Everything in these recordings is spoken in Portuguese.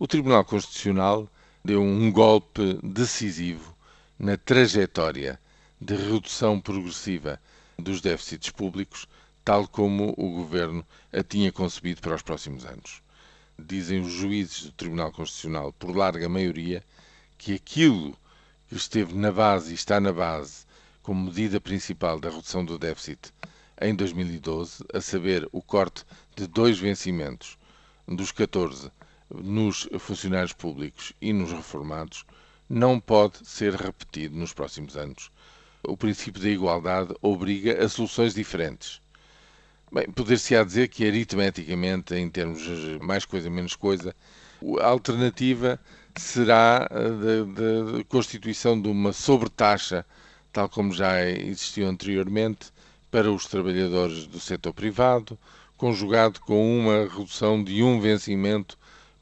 O Tribunal Constitucional deu um golpe decisivo na trajetória de redução progressiva dos déficits públicos, tal como o governo a tinha concebido para os próximos anos. Dizem os juízes do Tribunal Constitucional, por larga maioria, que aquilo que esteve na base e está na base como medida principal da redução do déficit em 2012, a saber, o corte de dois vencimentos dos 14 nos funcionários públicos e nos reformados, não pode ser repetido nos próximos anos. O princípio da igualdade obriga a soluções diferentes. Bem, poder-se-á dizer que aritmeticamente, em termos mais coisa, menos coisa, a alternativa será a constituição de uma sobretaxa, tal como já existiu anteriormente, para os trabalhadores do setor privado, conjugado com uma redução de um vencimento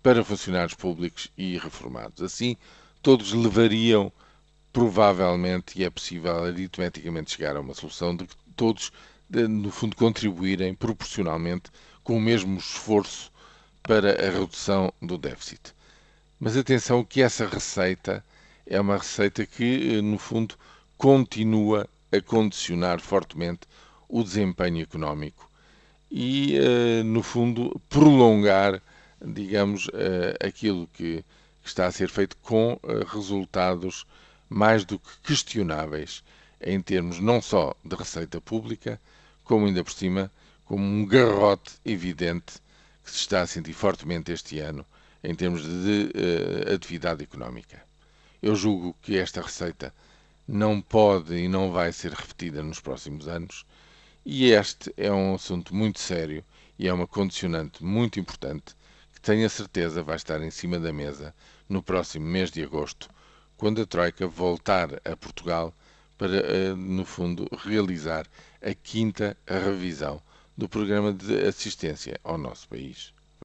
para funcionários públicos e reformados. Assim, todos levariam, provavelmente, e é possível aritmeticamente chegar a uma solução de que todos, no fundo, contribuírem proporcionalmente com o mesmo esforço para a redução do déficit. Mas atenção que essa receita é uma receita que, no fundo, continua a condicionar fortemente o desempenho económico e, eh, no fundo, prolongar, digamos, eh, aquilo que está a ser feito com eh, resultados mais do que questionáveis em termos não só de receita pública, como ainda por cima, como um garrote evidente que se está a sentir fortemente este ano em termos de uh, atividade económica. Eu julgo que esta receita não pode e não vai ser repetida nos próximos anos e este é um assunto muito sério e é uma condicionante muito importante tenho a certeza vai estar em cima da mesa no próximo mês de agosto, quando a Troika voltar a Portugal para, eh, no fundo, realizar a quinta revisão do programa de assistência ao nosso país.